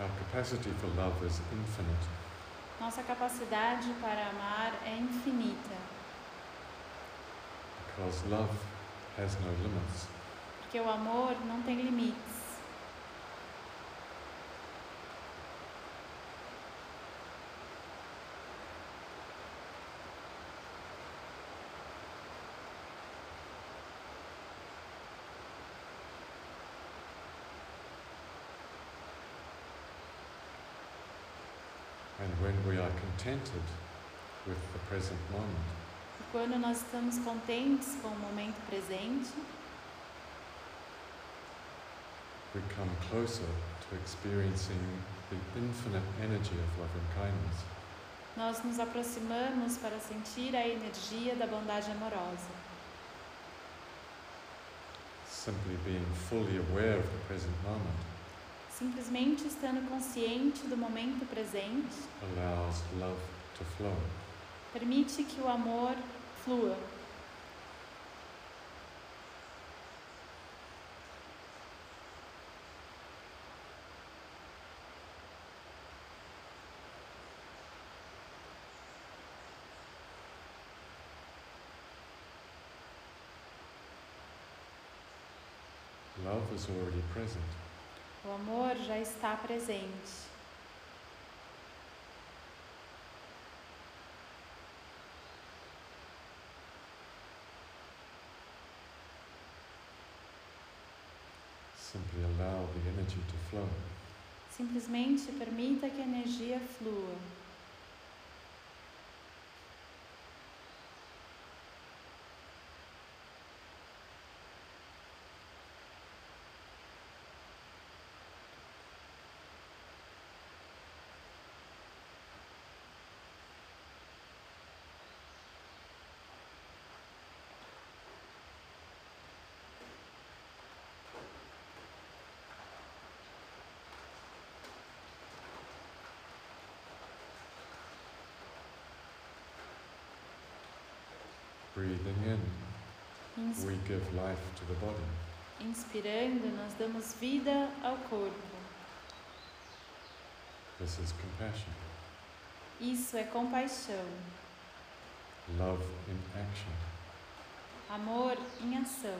Our capacity for love is infinite. Nossa capacidade para amar é infinita, because love has no limits. porque o amor não tem limites. And when we are contented with the present moment, E quando nós estamos contentes com o momento presente, we come closer to experiencing the infinite energy of loving kindness. nós nos aproximamos para sentir a energia da bondade amorosa. Simply being fully aware of the present moment Simplesmente estando consciente do momento presente, allows love to flow. permite que o amor flua. Love is already present. O amor já está presente. Simply allow the energy to flow. Simplesmente permita que a energia flua. Breathing in, we give life to the body. Inspirando, nós damos vida ao corpo. This is compassion. Isso é compaixão. Love in action. Amor em ação.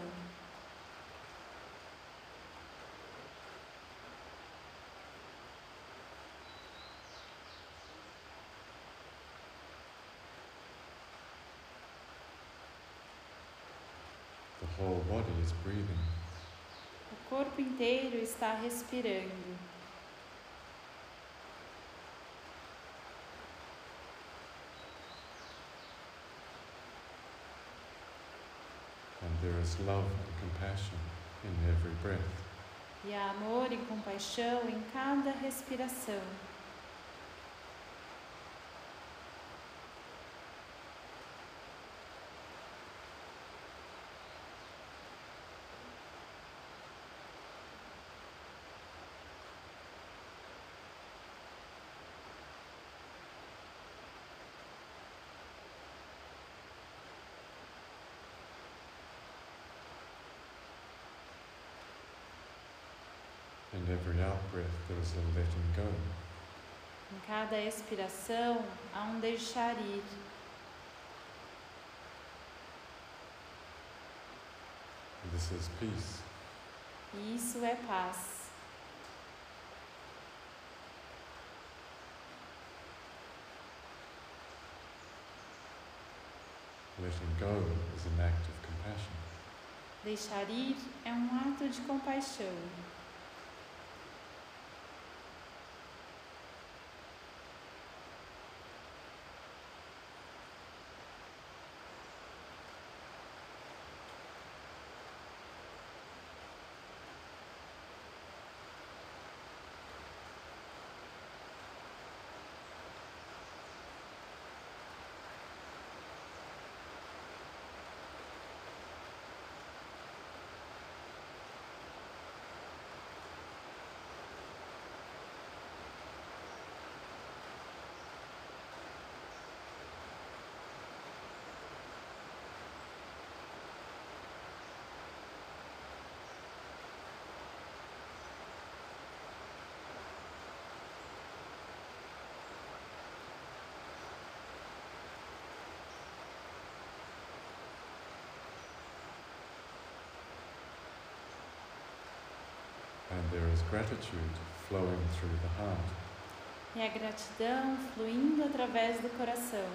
Whole body is breathing. O corpo inteiro está respirando. And there is love and compassion in every breath. E há amor e compaixão em cada respiração. In every out breath, there is a letting go. Em cada expiração há um deixar ir. This is peace. Isso é paz. Letting go is an act of compassion. Deixar ir é um ato de compaixão. E a gratidão fluindo através do coração.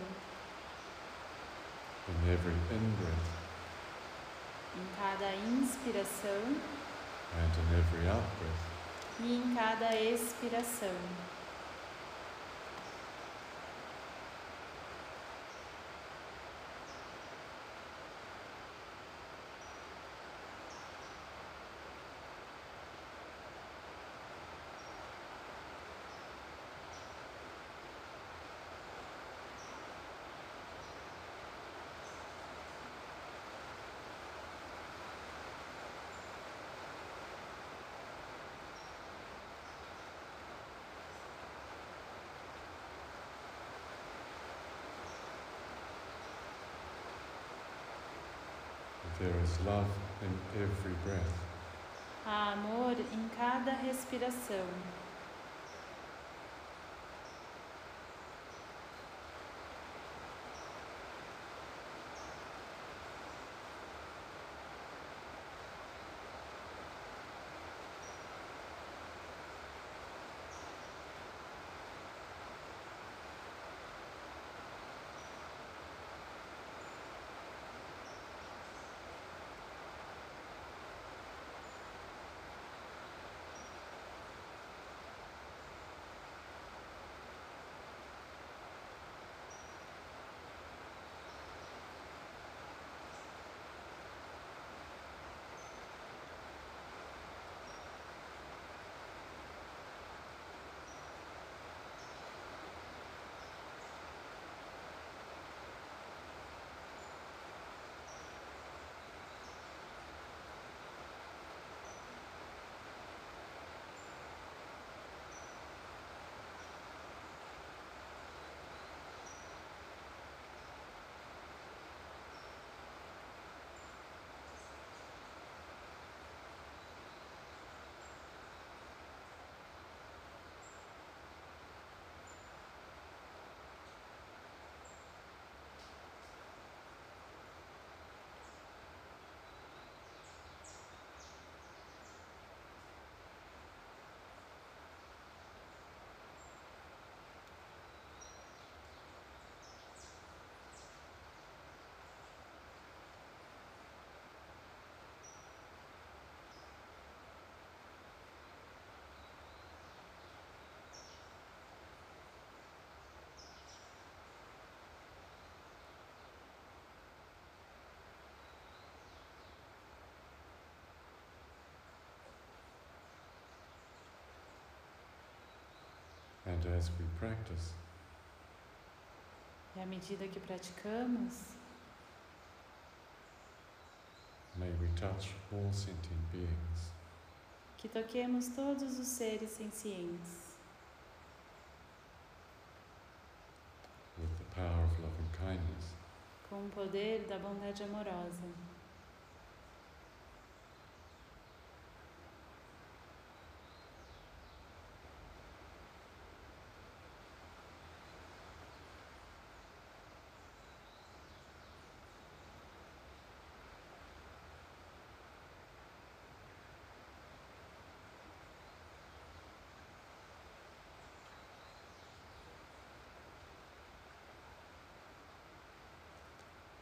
In every in breath Em cada inspiração and in every out breath. e em cada expiração. There is love in every breath. Há amor em cada respiração. As we practice, E à medida que praticamos, may we touch all sentient beings que toquemos todos os seres sencientes with the power of love and kindness. com o poder da bondade amorosa.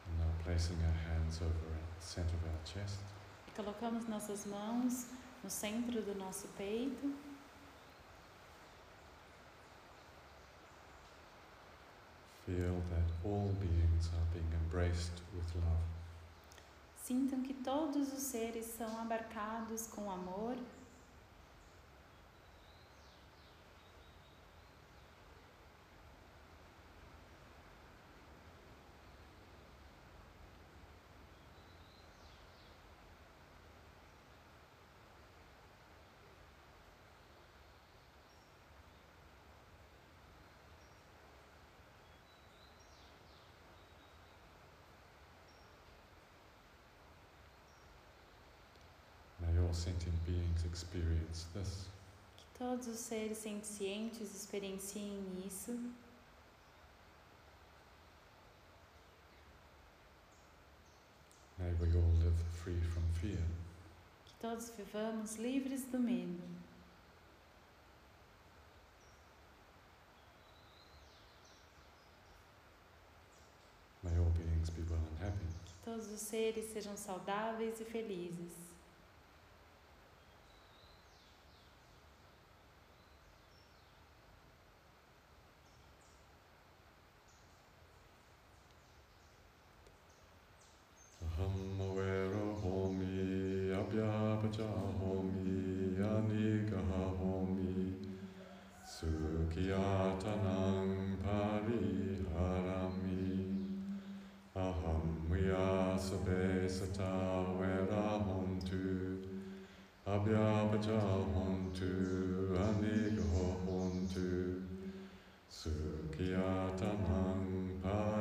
And now placing our hands over the center of our chest, E colocamos nossas mãos no centro do nosso peito. Feel that all beings are being embraced with love. Sintam que todos os seres são abarcados com amor May all sentient beings experience this. Que todos os seres sencientes experienciem isso. May we all live free from fear. Que todos vivamos livres do medo. May all beings be well and happy. Que todos os seres sejam saudáveis e felizes. Abhyapacha homi, anigaha homi, sukhiyatanang pariharami. Aham vyasabe sata vera hontu, abhyapacha hontu, anigaha hontu, sukhiyatanang pariharami.